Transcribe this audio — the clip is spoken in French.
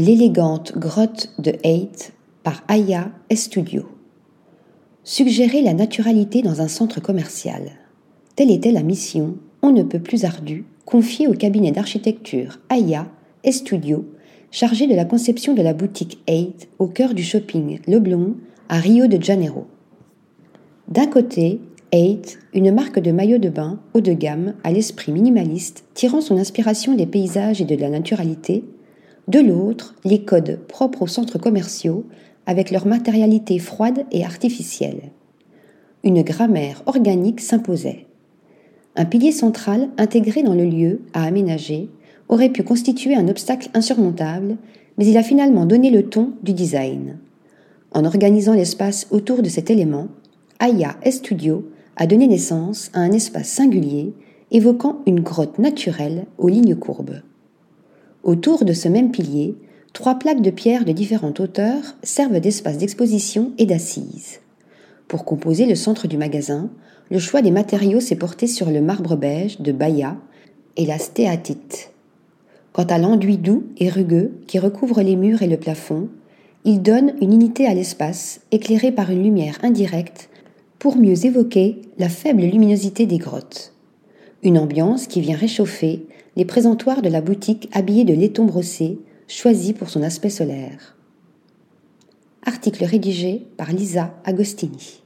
L'élégante grotte de Haight par Aya Estudio. Suggérer la naturalité dans un centre commercial. Telle était la mission, on ne peut plus ardue, confiée au cabinet d'architecture Aya Estudio, chargé de la conception de la boutique Haight au cœur du shopping Leblon à Rio de Janeiro. D'un côté, Haight, une marque de maillot de bain haut de gamme à l'esprit minimaliste, tirant son inspiration des paysages et de la naturalité, de l'autre, les codes propres aux centres commerciaux, avec leur matérialité froide et artificielle. Une grammaire organique s'imposait. Un pilier central intégré dans le lieu à aménager aurait pu constituer un obstacle insurmontable, mais il a finalement donné le ton du design. En organisant l'espace autour de cet élément, Aya Studio a donné naissance à un espace singulier évoquant une grotte naturelle aux lignes courbes. Autour de ce même pilier, trois plaques de pierre de différentes hauteurs servent d'espace d'exposition et d'assises. Pour composer le centre du magasin, le choix des matériaux s'est porté sur le marbre beige de Baya et la stéatite. Quant à l'enduit doux et rugueux qui recouvre les murs et le plafond, il donne une unité à l'espace éclairé par une lumière indirecte pour mieux évoquer la faible luminosité des grottes. Une ambiance qui vient réchauffer les présentoirs de la boutique habillés de laiton brossé, choisi pour son aspect solaire. Article rédigé par Lisa Agostini.